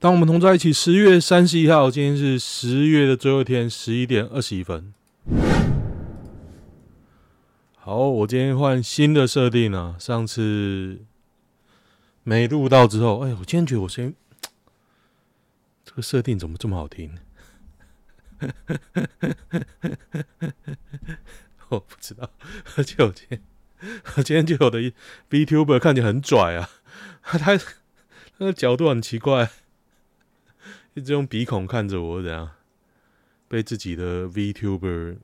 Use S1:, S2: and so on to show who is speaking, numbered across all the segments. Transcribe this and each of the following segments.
S1: 当我们同在一起，十月三十一号，今天是十月的最后一天，十一点二十一分。好，我今天换新的设定啊，上次没录到之后，哎，我今天觉得我声音 这个设定怎么这么好听？我不知道，而且我今天，我今天就有的 B Tuber 看起来很拽啊，他他那个角度很奇怪。一直用鼻孔看着我，怎样被自己的 VTuber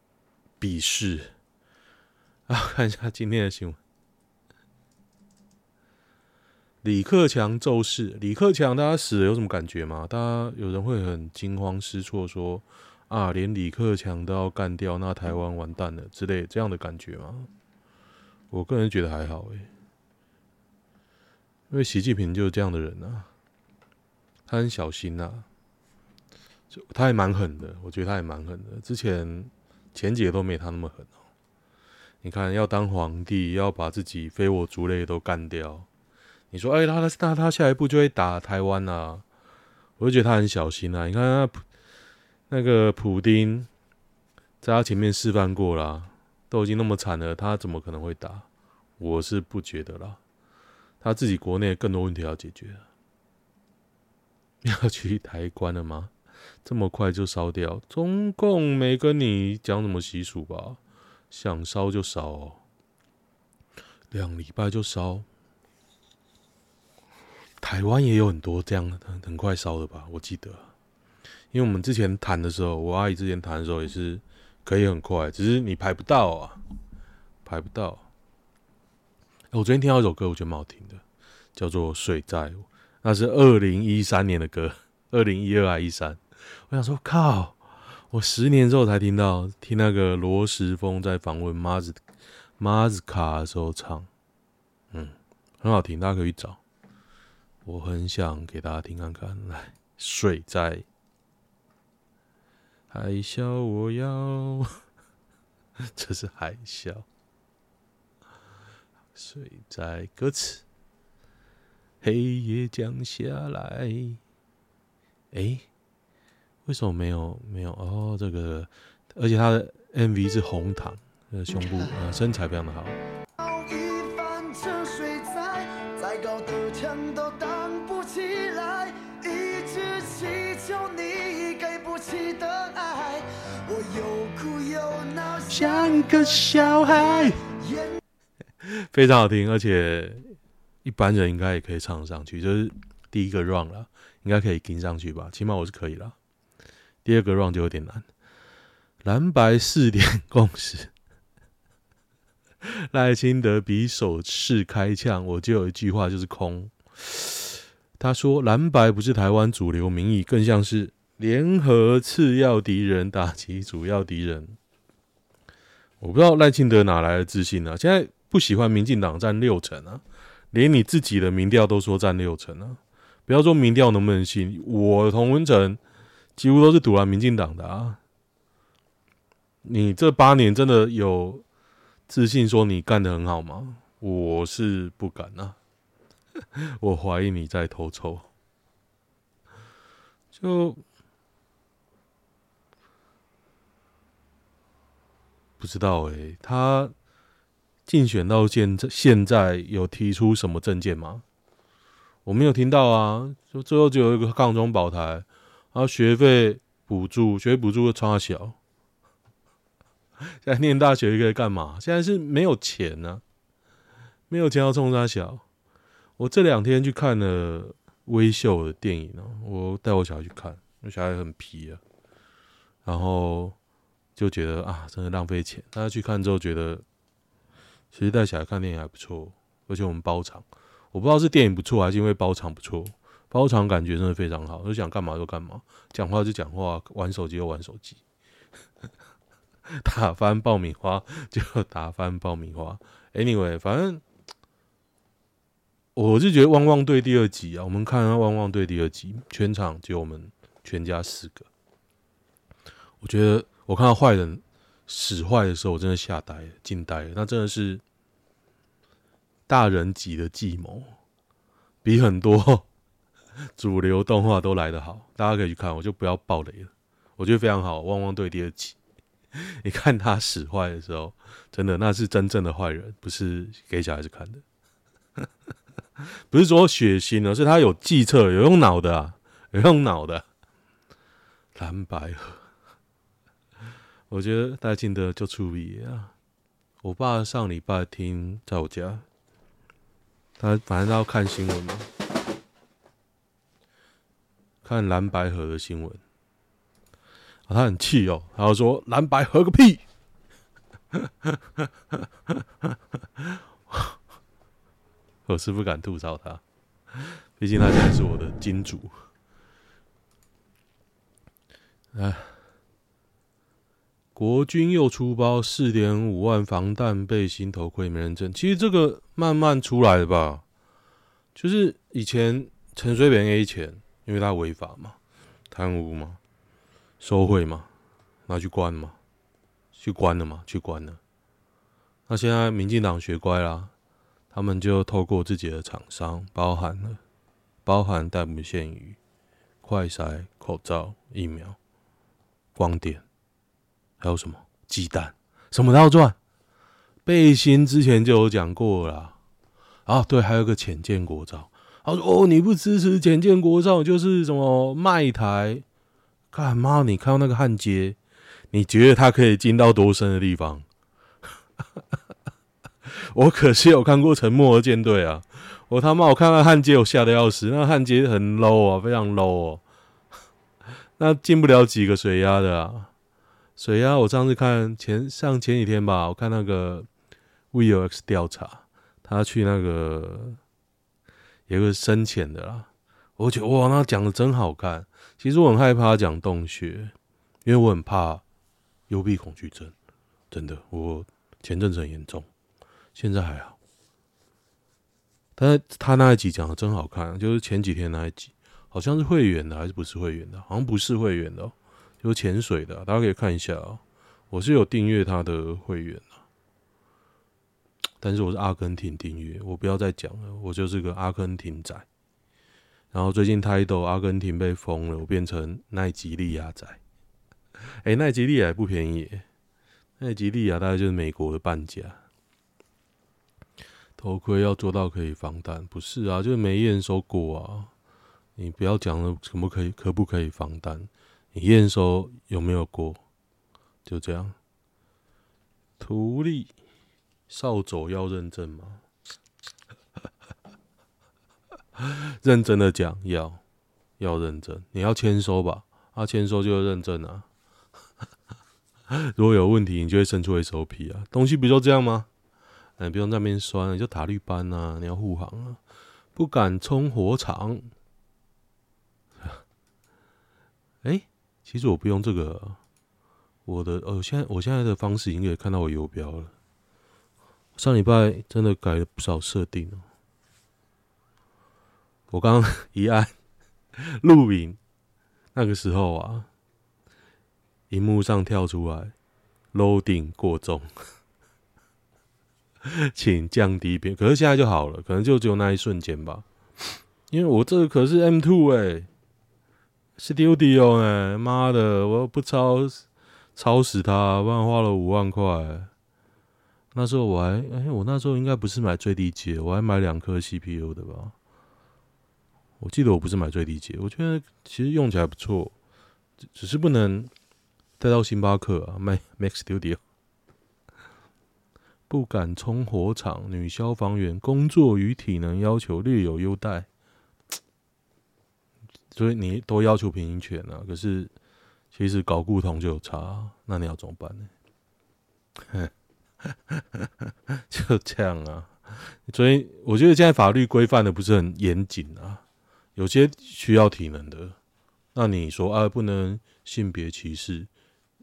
S1: 鄙视啊？看一下今天的新闻：李克强骤逝。李克强，大家死了有什么感觉吗？大家有人会很惊慌失措，说啊，连李克强都要干掉，那台湾完蛋了之类这样的感觉吗？我个人觉得还好诶，因为习近平就是这样的人啊，他很小心呐。他也蛮狠的，我觉得他也蛮狠的。之前前几个都没他那么狠哦。你看，要当皇帝，要把自己非我族类都干掉。你说，哎，他他他他下一步就会打台湾啊？我就觉得他很小心啊。你看他那个普丁在他前面示范过了，都已经那么惨了，他怎么可能会打？我是不觉得啦。他自己国内更多问题要解决，要去抬棺了吗？这么快就烧掉？中共没跟你讲什么习俗吧？想烧就烧哦，两礼拜就烧。台湾也有很多这样的，很快烧的吧？我记得，因为我们之前谈的时候，我阿姨之前谈的时候也是可以很快，只是你排不到啊，排不到。我昨天听到一首歌，我觉得蛮好听的，叫做《水灾》，那是二零一三年的歌，二零一二还一三。我想说，靠！我十年之后才听到，听那个罗时丰在访问马子马子卡的时候唱，嗯，很好听，大家可以找。我很想给大家听看看，来，水灾，海啸，我要，这是海啸，水灾歌词，黑夜降下来，诶。为什么没有没有哦？这个，而且他的 MV 是红糖，呃，胸部 呃身材非常的好。像个小孩，非常好听，而且一般人应该也可以唱上去，就是第一个 round 了，应该可以跟上去吧？起码我是可以了。第二个 round 就有点难，蓝白四点共识。赖清德比手势开枪，我就有一句话就是空。他说蓝白不是台湾主流民意，更像是联合次要敌人打击主要敌人。我不知道赖清德哪来的自信啊？现在不喜欢民进党占六成啊，连你自己的民调都说占六成啊。不要说民调能不能信，我同文成。几乎都是赌烂民进党的啊！你这八年真的有自信说你干得很好吗？我是不敢啊！我怀疑你在偷抽。就不知道诶、欸，他竞选到现在，现在有提出什么政见吗？我没有听到啊！就最后只有一个抗中保台。然后学费补助，学费补助又差小。现在念大学可以干嘛？现在是没有钱呢、没有钱要冲三小。我这两天去看了微秀的电影哦，我带我小孩去看，我小孩很皮啊，然后就觉得啊，真的浪费钱。大家去看之后觉得，其实带小孩看电影还不错，而且我们包场，我不知道是电影不错还是因为包场不错。包场感觉真的非常好，就想干嘛就干嘛，讲话就讲话，玩手机就玩手机，打翻爆米花就打翻爆米花。Anyway，反正我是觉得《汪汪队》第二集啊，我们看《汪汪队》第二集，全场只有我们全家四个。我觉得我看到坏人使坏的时候，我真的吓呆了，惊呆了。那真的是大人级的计谋，比很多。主流动画都来得好，大家可以去看，我就不要爆雷了。我觉得非常好，《汪汪队》第二集，你看他使坏的时候，真的那是真正的坏人，不是给小孩子看的。不是说血腥，而是他有计策，有用脑的啊，有用脑的。蓝白，我觉得戴进的就出名啊。我爸上礼拜听在我家，他反正他要看新闻嘛，看蓝白河的新闻，他很气哦，他说蓝白合个屁！我是不敢吐槽他，毕竟他现在是我的金主。哎，国军又出包四点五万防弹背心、头盔、没人证。其实这个慢慢出来的吧，就是以前陈水扁 A 钱，因为他违法嘛，贪污嘛，收贿嘛，拿去关嘛，去关了嘛，去关了。那现在民进党学乖啦。他们就透过自己的厂商，包含了包含但不限于、快筛、口罩、疫苗、光电，还有什么鸡蛋，什么都要赚。背心之前就有讲过了，啊，对，还有个浅见国造。他说：“哦，你不支持潜舰国造，就是什么卖台？干嘛？你看到那个焊接，你觉得它可以进到多深的地方？” 我可是有看过《沉默的舰队》啊！我他妈，我看到焊接，我吓得要死。那焊接很 low 啊，非常 low 哦。那进不了几个水压的啊！水压，我上次看前上前几天吧，我看那个 VOX 调查，他去那个有个深潜的啦。我觉得哇，那讲的真好看。其实我很害怕讲洞穴，因为我很怕幽闭恐惧症，真的，我前阵子很严重。现在还好，但他那一集讲的真好看，就是前几天那一集，好像是会员的还是不是会员的？好像不是会员的喔，就是潜水的，大家可以看一下喔。我是有订阅他的会员，但是我是阿根廷订阅，我不要再讲了，我就是个阿根廷仔。然后最近泰斗阿根廷被封了，我变成奈吉利亚仔。哎，奈吉利亚不便宜，奈吉利亚大概就是美国的半价。头盔要做到可以防弹，不是啊，就是没验收过啊。你不要讲了，可不可以？可不可以防弹？你验收有没有过？就这样。图利扫帚要认证吗？认真的讲，要要认真。你要签收吧？啊，签收就要认证啊。如果有问题，你就会伸出 SOP 啊。东西不就这样吗？哎，不用在那边酸，你就塔绿班啊！你要护航啊，不敢冲火场。哎、其实我不用这个，我的哦，现在我现在的方式已经可以看到我游标了。上礼拜真的改了不少设定哦。我刚刚一按录影，那个时候啊，荧幕上跳出来 loading 过重。请降低边，可是现在就好了，可能就只有那一瞬间吧。因为我这个可是 M two 哎，Studio 哎，妈的，我不抄抄死他，不然花了五万块。那时候我还哎、我那时候应该不是买最低阶，我还买两颗 CPU 的吧？我记得我不是买最低阶，我觉得其实用起来不错，只是不能带到星巴克啊，卖 Mac Studio。不敢冲火场，女消防员工作与体能要求略有优待，所以你都要求平权啊。可是其实搞固同就有差，那你要怎么办呢？就这样啊。所以我觉得现在法律规范的不是很严谨啊，有些需要体能的，那你说啊，不能性别歧视，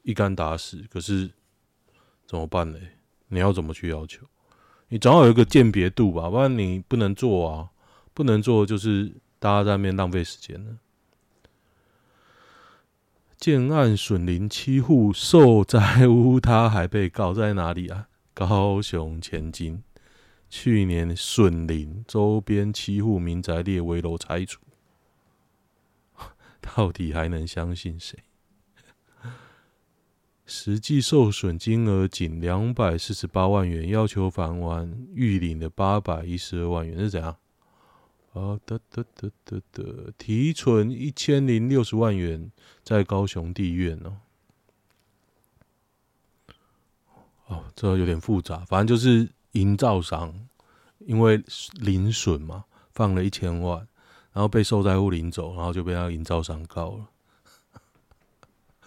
S1: 一竿打死。可是怎么办呢？你要怎么去要求？你总要有一个鉴别度吧，不然你不能做啊！不能做就是大家在那边浪费时间了。建案损林七户受灾屋，他还被告在哪里啊？高雄前金，去年损林周边七户民宅列危楼拆除。到底还能相信谁？实际受损金额仅两百四十八万元，要求返还预领的八百一十二万元是怎样？啊，得得得得得，提存一千零六十万元在高雄地院哦。哦，这有点复杂，反正就是营造商因为邻损嘛，放了一千万，然后被受灾户领走，然后就被他营造商告了。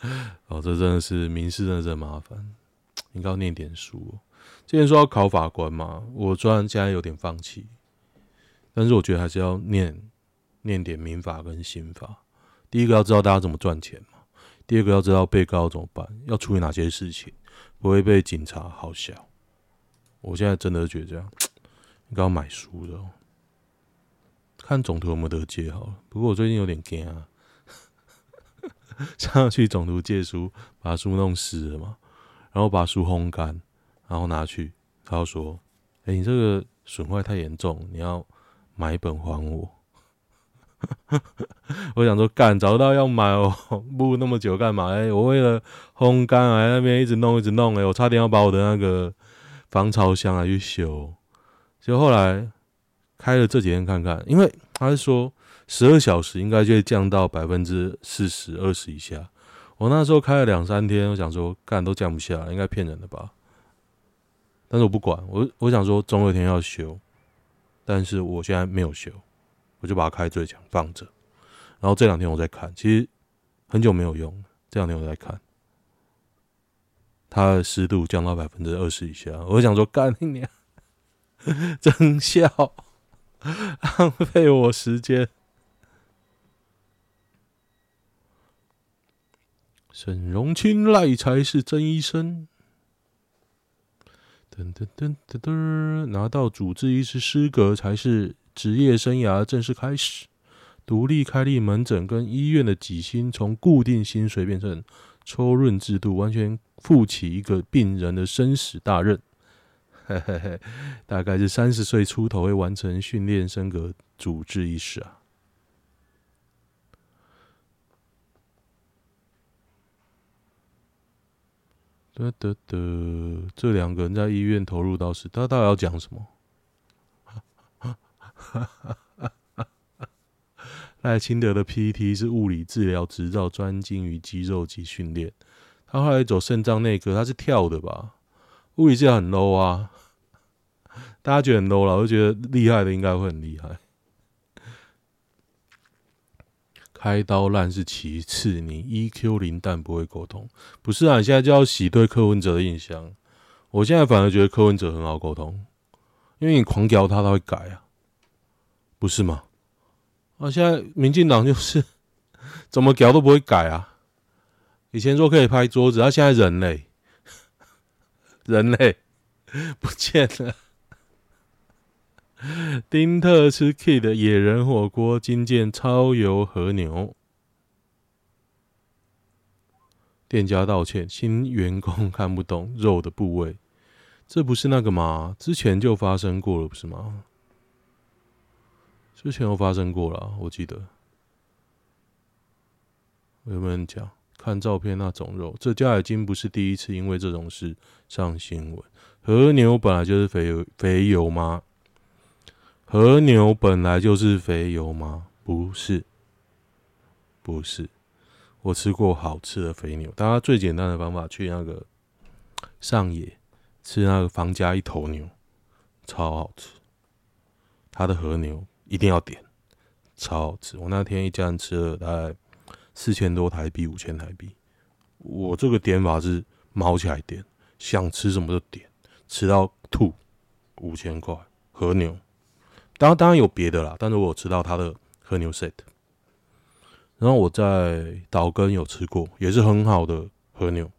S1: 哦，这真的是民事，真的很麻烦。应该要念点书哦。之前说要考法官嘛，我虽然现在有点放弃，但是我觉得还是要念念点民法跟刑法。第一个要知道大家怎么赚钱嘛，第二个要知道被告怎么办，要处理哪些事情，不会被警察好笑。我现在真的觉得这样，应该要买书的。看总图有没有得借好了。不过我最近有点惊啊。上去总图借书，把书弄湿了嘛，然后把书烘干，然后拿去，他就说：“哎、你这个损坏太严重，你要买一本还我。”我想说，干，早知道要买哦，录那么久干嘛？哎、我为了烘干啊，那边一直弄一直弄、欸，哎，我差点要把我的那个防潮箱啊去修，就后来开了这几天看看，因为他是说。十二小时应该就会降到百分之四十二十以下。我那时候开了两三天，我想说干都降不下来，应该骗人的吧？但是我不管，我我想说总有一天要修，但是我现在没有修，我就把它开最强放着。然后这两天我在看，其实很久没有用，这两天我在看，它的湿度降到百分之二十以下，我想说干你娘，真笑，浪费我时间。沈荣清赖才是真医生。噔噔噔噔噔，拿到主治医师资格才是职业生涯正式开始。独立开立门诊跟医院的给薪从固定薪水变成抽润制度，完全负起一个病人的生死大任。嘿嘿嘿，大概是三十岁出头会完成训练升格主治医师啊。得得得，这两个人在医院投入到是，他到底要讲什么？赖清德的 PT 是物理治疗执照，专精于肌肉及训练。他后来走肾脏内科，他是跳的吧？物理治疗很 low 啊，大家觉得很 low 了，我就觉得厉害的应该会很厉害。开刀烂是其次，你 EQ 零但不会沟通，不是啊？你现在就要洗对柯文哲的印象。我现在反而觉得柯文哲很好沟通，因为你狂屌他，他会改啊，不是吗？啊，现在民进党就是 怎么屌都不会改啊。以前说可以拍桌子，他、啊、现在人类，人类不见了。丁特吃 K 的野人火锅，惊见超油和牛。店家道歉，新员工看不懂肉的部位，这不是那个吗？之前就发生过了，不是吗？之前有发生过了，我记得。我有没有讲？看照片那种肉，这家已经不是第一次因为这种事上新闻。和牛本来就是肥油，肥油吗？和牛本来就是肥油吗？不是，不是。我吃过好吃的肥牛，大家最简单的方法去那个上野吃那个房家一头牛，超好吃。他的和牛一定要点，超好吃。我那天一家人吃了大概四千多台币，五千台币。我这个点法是卯起来点，想吃什么就点，吃到吐。五千块和牛。当然当然有别的啦，但是我有吃到他的和牛 set，然后我在岛根有吃过，也是很好的和牛，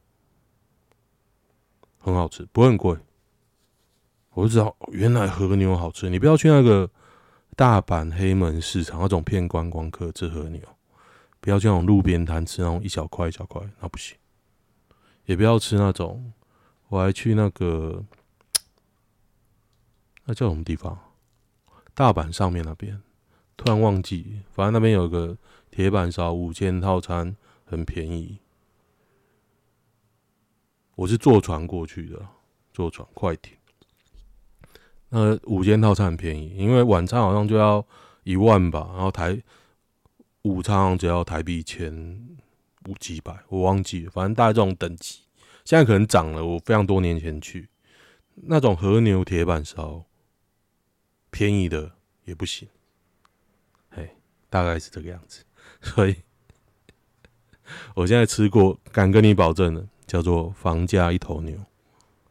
S1: 很好吃，不会很贵。我就知道原来和牛好吃，你不要去那个大阪黑门市场那种骗观光客吃和牛，不要去那种路边摊吃那种一小块一小块，那不行。也不要吃那种，我还去那个，那叫什么地方？大阪上面那边，突然忘记，反正那边有个铁板烧五千套餐很便宜。我是坐船过去的，坐船快艇。那五千套餐很便宜，因为晚餐好像就要一万吧，然后台午餐只要台币千五几百，我忘记了，反正大概这种等级。现在可能涨了，我非常多年前去那种和牛铁板烧，便宜的也不行。嘿，大概是这个样子。所以我现在吃过，敢跟你保证的，叫做房家一头牛。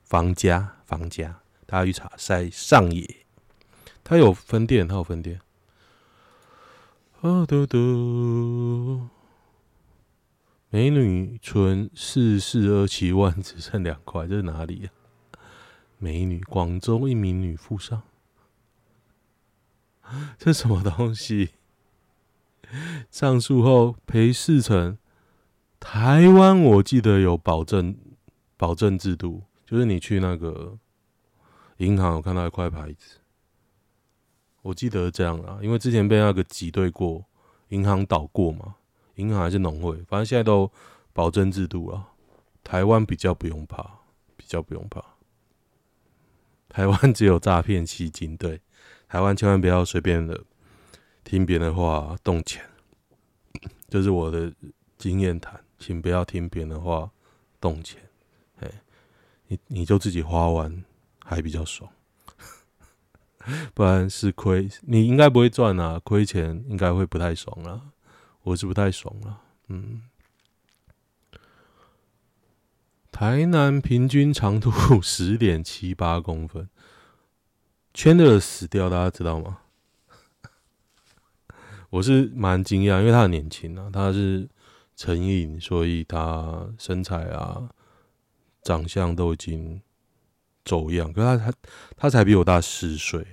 S1: 房家，房家。大家去查，在上野，它有分店，它有分店。啊嘟嘟，美女存四四二七万，只剩两块，这是哪里、啊？美女，广州一名女富商，这什么东西？上诉后赔四成。台湾我记得有保证，保证制度，就是你去那个。银行，我看到一块牌子，我记得这样啊，因为之前被那个挤兑过，银行倒过嘛，银行还是农会，反正现在都保证制度了。台湾比较不用怕，比较不用怕。台湾只有诈骗基金，对，台湾千万不要随便的听别人的话动钱，这是我的经验谈，请不要听别人的话动钱，哎，你你就自己花完。还比较爽，不然是亏，你应该不会赚啊，亏钱应该会不太爽啦。我是不太爽啦。嗯。台南平均长度 十点七八公分，圈的死掉，大家知道吗？我是蛮惊讶，因为他很年轻啊，他是成瘾，所以他身材啊、长相都已经。走样，可是他他他才比我大十岁，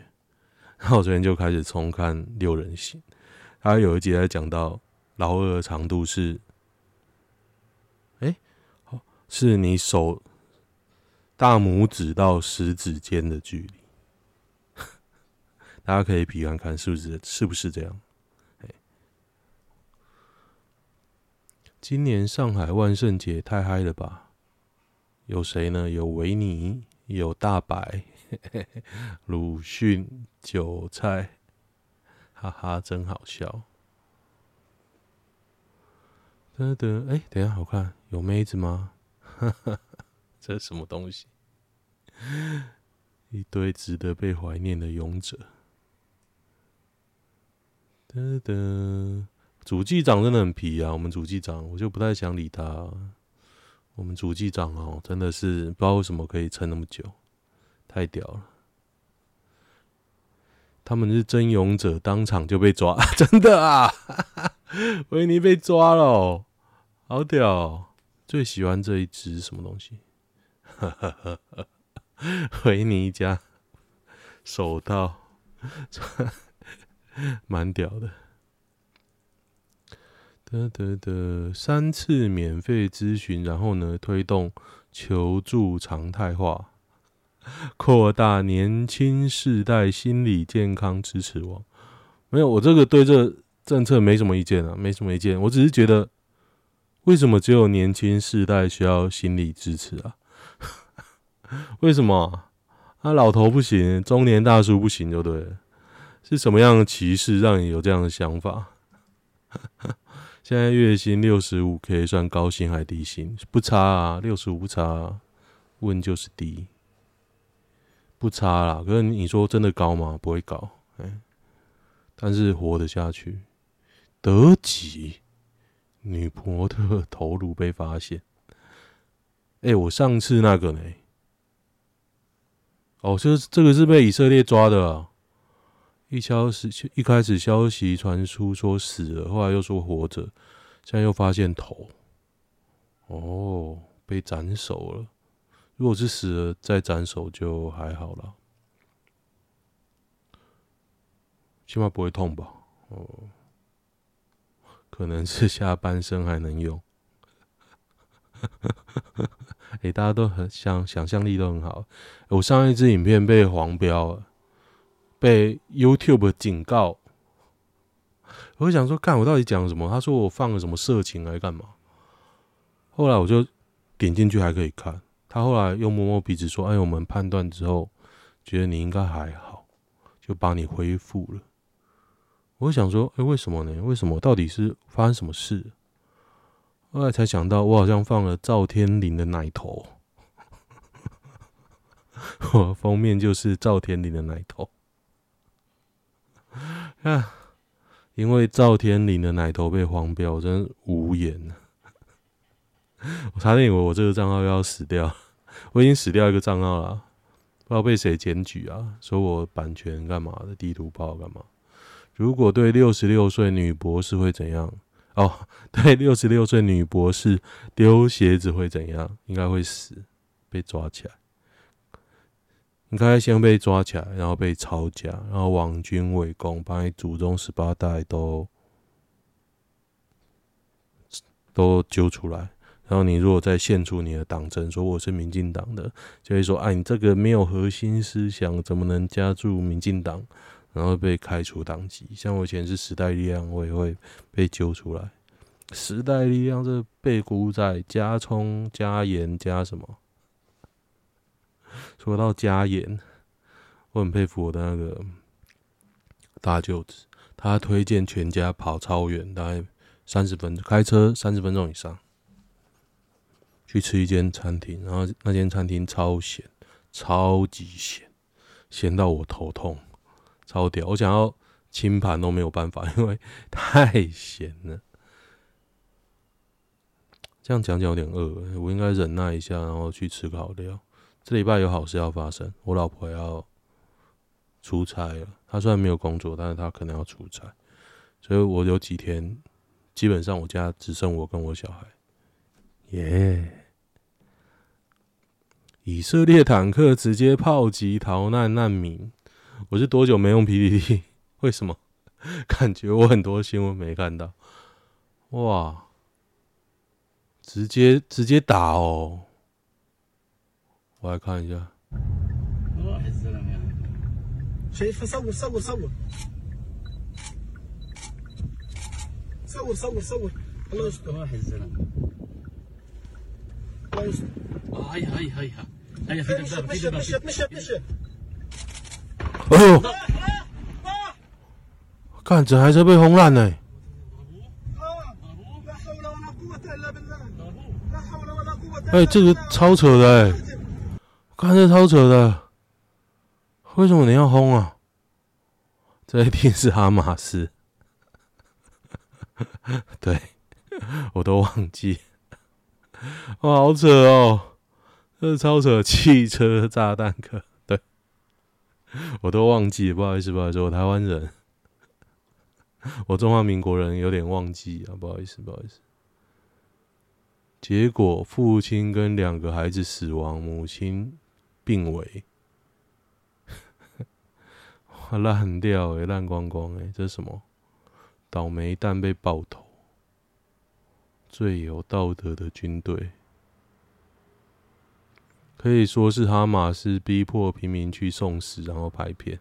S1: 然后我昨天就开始重看《六人行》，他有一集在讲到老二的长度是，哎，好，是你手大拇指到食指间的距离，大家可以比看看是不是是不是这样？今年上海万圣节太嗨了吧？有谁呢？有维尼。有大白、鲁迅、韭菜，哈哈，真好笑。等等，哎，等下，好看，有妹子吗？哈哈，这是什么东西？一堆值得被怀念的勇者。得得，主机长真的很皮啊！我们主机长，我就不太想理他。我们主机长哦，真的是不知道为什么可以撑那么久，太屌了！他们是真勇者，当场就被抓，真的啊！维尼被抓了，好屌！最喜欢这一只什么东西？维尼家手套，蛮屌的。得得得，三次免费咨询，然后呢，推动求助常态化，扩大年轻世代心理健康支持网。没有，我这个对这政策没什么意见啊，没什么意见。我只是觉得，为什么只有年轻世代需要心理支持啊？为什么？啊，老头不行，中年大叔不行，就对了。是什么样的歧视让你有这样的想法？现在月薪六十五，可以算高薪还低薪？不差啊，六十五不差啊。问就是低，不差啦。可是你说真的高吗？不会高，哎，但是活得下去。德籍女模特头颅被发现，哎，我上次那个呢？哦，这这个是被以色列抓的啊。一消息，一开始消息传出说死了，后来又说活着，现在又发现头，哦，被斩首了。如果是死了再斩首就还好了，起码不会痛吧？哦，可能是下半身还能用。哎、欸，大家都很想想象力都很好。我上一支影片被黄标了。被 YouTube 警告，我想说，看我到底讲什么？他说我放了什么色情来干嘛？后来我就点进去还可以看。他后来又摸摸鼻子说：“哎，我们判断之后觉得你应该还好，就把你恢复了。”我想说：“哎，为什么呢？为什么？到底是发生什么事？”后来才想到，我好像放了赵天麟的奶头。我封面就是赵天麟的奶头。啊，因为赵天林的奶头被黄标，我真无言。我差点以为我这个账号要死掉。我已经死掉一个账号了，不知道被谁检举啊，说我版权干嘛的，地图炮干嘛？如果对六十六岁女博士会怎样？哦，对，六十六岁女博士丢鞋子会怎样？应该会死，被抓起来。应该先被抓起来，然后被抄家，然后网军围攻，把你祖宗十八代都都揪出来。然后你如果再献出你的党证，说我是民进党的，就会说：“哎，你这个没有核心思想，怎么能加入民进党？”然后被开除党籍。像我以前是时代力量，我也会被揪出来。时代力量这背骨仔加葱加盐加什么？说到加盐，我很佩服我的那个大舅子，他推荐全家跑超远，大概三十分钟，开车三十分钟以上。去吃一间餐厅，然后那间餐厅超咸，超级咸，咸到我头痛，超屌！我想要清盘都没有办法，因为太咸了。这样讲讲有点饿，我应该忍耐一下，然后去吃个好料。这礼拜有好事要发生，我老婆要出差了。她虽然没有工作，但是她可能要出差，所以我有几天基本上我家只剩我跟我小孩。耶！以色列坦克直接炮击逃难难民，我是多久没用 PPT？为什么感觉我很多新闻没看到？哇！直接直接打哦！我来看一下。
S2: 哎呀哎呀哎呀！哎呀，
S1: 哎呦！看，这还是被轰烂呢。哎，这个超扯的哎！看这超扯的，为什么你要轰啊？这一定是哈马斯。对，我都忘记。哇，好扯哦！这是超扯，汽车炸弹客，对，我都忘记，不好意思，不好意思，我台湾人，我中华民国人，有点忘记啊，不好意思，不好意思。结果父亲跟两个孩子死亡，母亲病危，哇，烂掉诶，烂光光诶，这是什么？倒霉蛋被爆头。最有道德的军队，可以说是哈马斯逼迫平民去送死，然后拍片。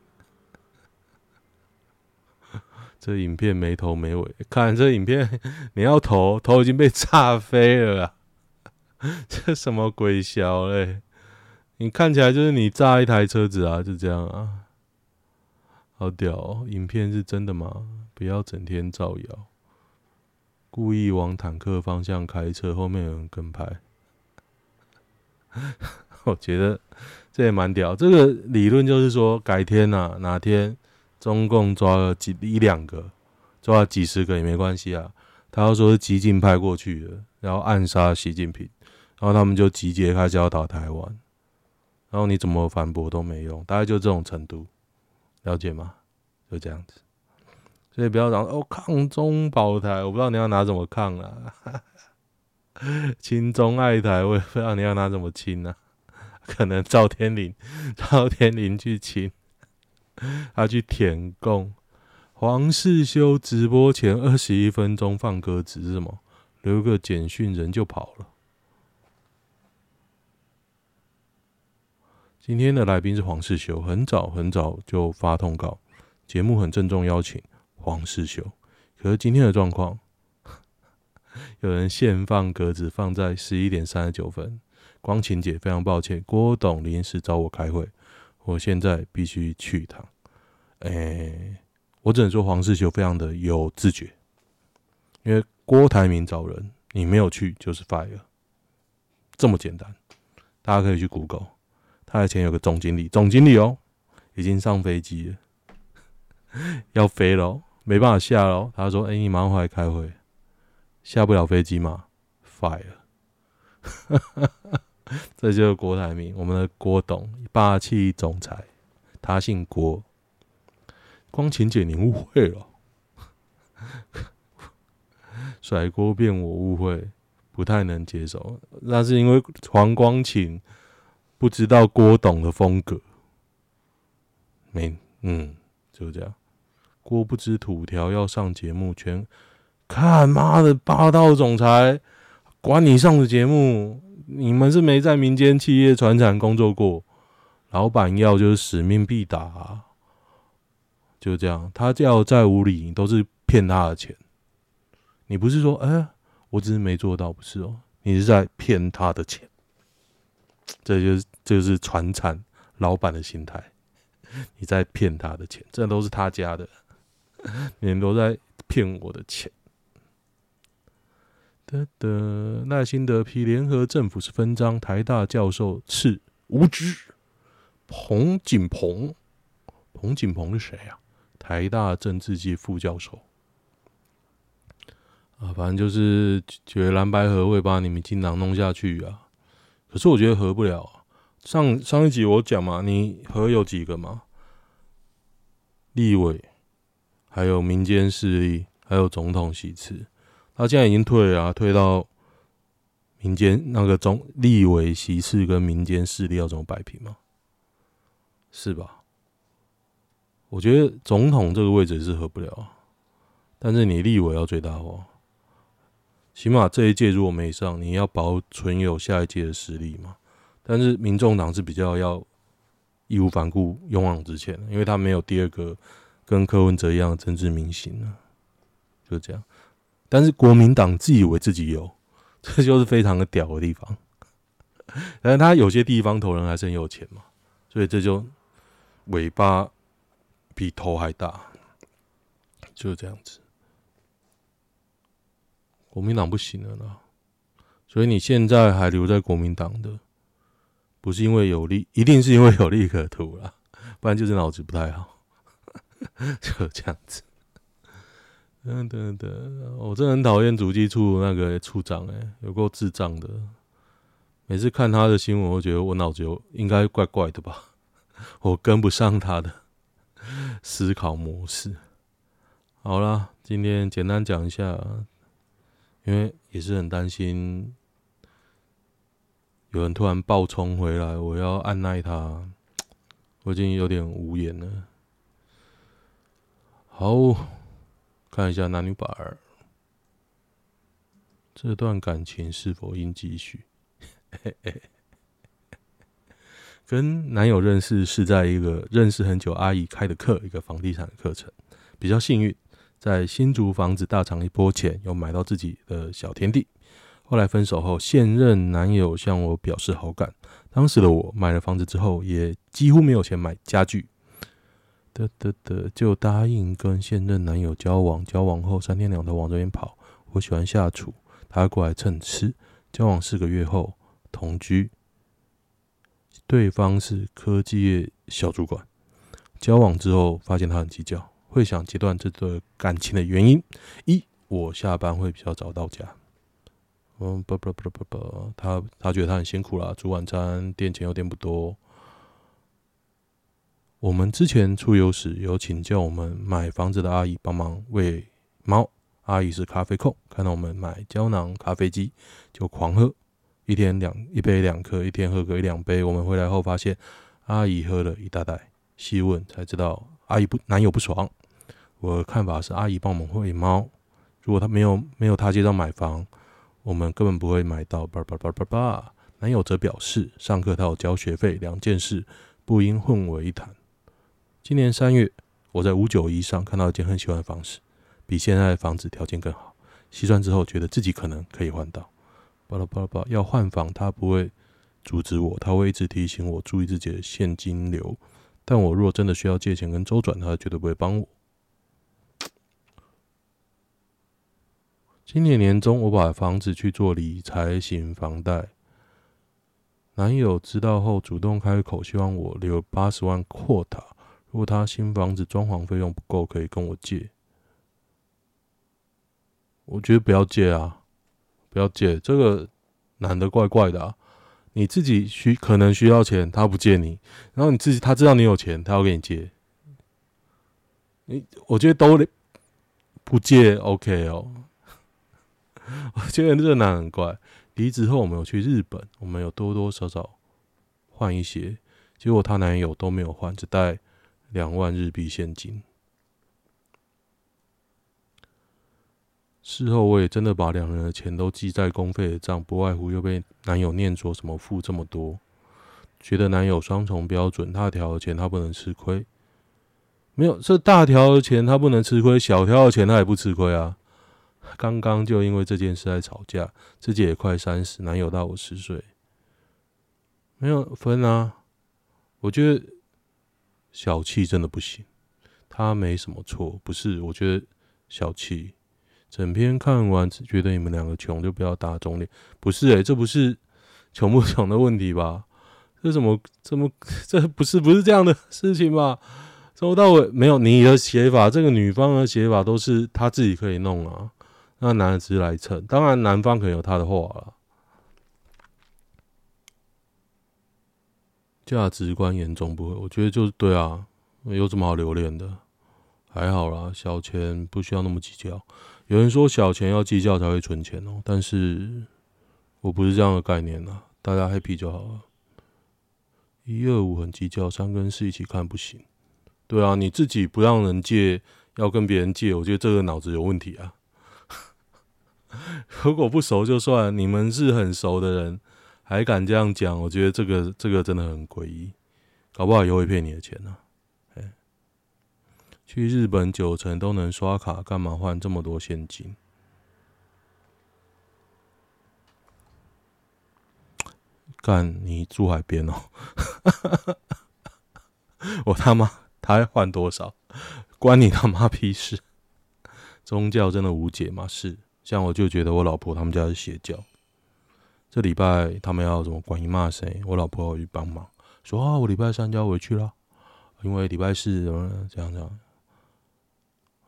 S1: 这影片没头没尾，看这影片，你要头头已经被炸飞了啊！这什么鬼小嘞？你看起来就是你炸一台车子啊，就这样啊，好屌哦！影片是真的吗？不要整天造谣。故意往坦克方向开车，后面有人跟拍。我觉得这也蛮屌。这个理论就是说，改天、啊，哪天中共抓了几一两个，抓了几十个也没关系啊。他要说是激进派过去的，然后暗杀习近平，然后他们就集结开始要打台湾，然后你怎么反驳都没用，大概就这种程度，了解吗？就这样子。所以不要讲哦，抗中保台，我不知道你要拿怎么抗啊。亲中爱台，我也不知道你要拿怎么亲啊。可能赵天麟，赵天麟去亲，他去舔供。黄世修直播前二十一分钟放鸽子是什么？留个简讯人就跑了。今天的来宾是黄世修，很早很早就发通告，节目很郑重邀请。黄世修可是今天的状况，有人现放格子放在十一点三十九分。光晴姐，非常抱歉，郭董临时找我开会，我现在必须去一趟。哎、我只能说黄世修非常的有自觉，因为郭台铭找人，你没有去就是 fire，这么简单。大家可以去 Google，他以前有个总经理，总经理哦，已经上飞机了，要飞了，没办法下喽。他说：“哎、欸，你马上回来开会，下不了飞机嘛，fire。” 这就是郭台铭，我们的郭董，霸气总裁，他姓郭。光晴姐，你误会了，甩锅变我误会。不太能接受，那是因为黄光芹不知道郭董的风格，没，嗯，就这样。郭不知土条要上节目，全看妈的霸道总裁，管你上的节目，你们是没在民间企业传产工作过，老板要就是使命必达，就这样。他要再无理，都是骗他的钱。你不是说，哎、我只是没做到，不是哦，你是在骗他的钱，这就是这就是传产老板的心态，你在骗他的钱，这都是他家的，你们都在骗我的钱。得得，赖心德批联合政府是分赃，台大教授斥无知，彭锦鹏，彭锦鹏是谁啊？台大政治系副教授。啊，反正就是觉得蓝白合会把你们进党弄下去啊，可是我觉得合不了。上上一集我讲嘛，你合有几个嘛？立委，还有民间势力，还有总统席次，他现在已经退了啊，退到民间那个总立委席次跟民间势力要怎么摆平嘛？是吧？我觉得总统这个位置是合不了，但是你立委要最大化。起码这一届如果没上，你要保存有下一届的实力嘛。但是民众党是比较要义无反顾、勇往直前，因为他没有第二个跟柯文哲一样的政治明星了，就这样。但是国民党自以为自己有，这就是非常的屌的地方。但是他有些地方头人还是很有钱嘛，所以这就尾巴比头还大，就是这样子。国民党不行了啦，所以你现在还留在国民党的，不是因为有利，一定是因为有利可图啦，不然就是脑子不太好，就这样子。嗯，对对，我真的很讨厌主机处那个处长，诶，有够智障的。每次看他的新闻，我觉得我脑子有应该怪怪的吧，我跟不上他的思考模式。好啦，今天简单讲一下。因为也是很担心有人突然暴冲回来，我要按捺他，我已经有点无言了。好，看一下男女版儿，这段感情是否应继续？跟男友认识是在一个认识很久阿姨开的课，一个房地产的课程，比较幸运。在新竹房子大涨一波前，有买到自己的小天地。后来分手后，现任男友向我表示好感。当时的我买了房子之后，也几乎没有钱买家具，得得得，就答应跟现任男友交往。交往后三天两头往这边跑，我喜欢下厨，他过来蹭吃。交往四个月后同居，对方是科技业小主管。交往之后发现他很计较。会想截断这段感情的原因：一，我下班会比较早到家。嗯，不不不不不，他他觉得他很辛苦啦，煮晚餐垫钱又垫不多。我们之前出游时有请教我们买房子的阿姨帮忙喂猫，阿姨是咖啡控，看到我们买胶囊咖啡机就狂喝，一天两一杯两颗，一天喝个一两杯。我们回来后发现阿姨喝了一大袋，细问才知道阿姨不男友不爽。我的看法是，阿姨帮我们喂猫。如果他没有没有他介绍买房，我们根本不会买到。叭叭叭叭叭。男友则表示，上课他有交学费，两件事不应混为一谈。今年三月，我在五九一上看到一间很喜欢的房子，比现在的房子条件更好。细算之后，觉得自己可能可以换到。巴拉巴拉巴，要换房，他不会阻止我，他会一直提醒我注意自己的现金流。但我若真的需要借钱跟周转，他绝对不会帮我。今年年中，我把房子去做理财型房贷。男友知道后，主动开口，希望我留八十万 quota。如果他新房子装潢费用不够，可以跟我借。我觉得不要借啊，不要借。这个男的怪怪的啊。你自己需可能需要钱，他不借你，然后你自己他知道你有钱，他要给你借。你我觉得都不借 OK 哦。我觉得这个男很怪。离职后，我们有去日本，我们有多多少少换一些，结果她男友都没有换，只带两万日币现金。事后我也真的把两人的钱都记在公费的账，不外乎又被男友念说什么付这么多，觉得男友双重标准，大条的钱他不能吃亏。没有，这大条的钱他不能吃亏，小条的钱他也不吃亏啊。刚刚就因为这件事在吵架，自己也快三十，男友大我十岁，没有分啊。我觉得小气真的不行，他没什么错，不是？我觉得小气。整篇看完只觉得你们两个穷，就不要打肿脸。不是诶、这不是穷不穷的问题吧？这怎么怎么这不是不是这样的事情吧？从头到尾没有你的写法，这个女方的写法都是她自己可以弄啊。那男的只是来蹭，当然男方可能有他的话了。价值观严重不合，我觉得就是对啊，有什么好留恋的？还好啦，小钱不需要那么计较。有人说小钱要计较才会存钱哦，但是我不是这样的概念啊，大家 happy 就好了。一二五很计较，三跟四一起看不行。对啊，你自己不让人借，要跟别人借，我觉得这个脑子有问题啊。如果不熟就算，你们是很熟的人，还敢这样讲？我觉得这个这个真的很诡异，搞不好也会骗你的钱呢、啊。去日本九成都能刷卡，干嘛换这么多现金？干，你住海边哦？我他妈，他还换多少？关你他妈屁事！宗教真的无解吗？是。像我就觉得我老婆他们家是邪教，这礼拜他们要什么管姨骂谁，我老婆要去帮忙，说啊我礼拜三就要回去了，因为礼拜四怎么这样这样。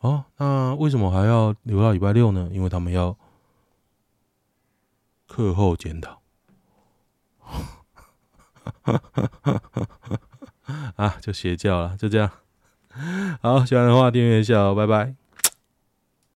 S1: 哦，那为什么还要留到礼拜六呢？因为他们要课后检讨。啊，就邪教了，就这样。好，喜欢的话订阅一下哦，拜拜。